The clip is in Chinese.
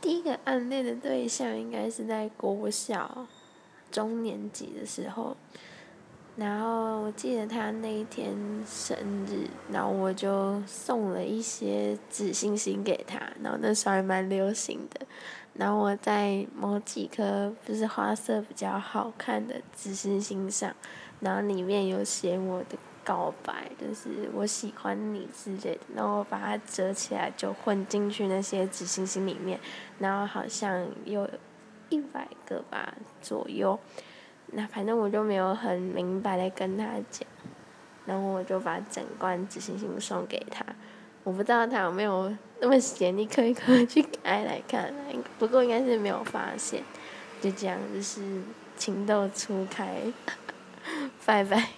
第一个暗恋的对象应该是在国小中年级的时候，然后我记得他那一天生日，然后我就送了一些纸星星给他，然后那时候还蛮流行的，然后我在某几颗就是花色比较好看的纸星星上，然后里面有写我的。告白就是我喜欢你之类的，然后我把它折起来就混进去那些纸星星里面，然后好像有一百个吧左右，那反正我就没有很明白的跟他讲，然后我就把整罐纸星星送给他，我不知道他有没有那么闲，你可以可以去开来看，不过应该是没有发现，就这样就是情窦初开，拜拜。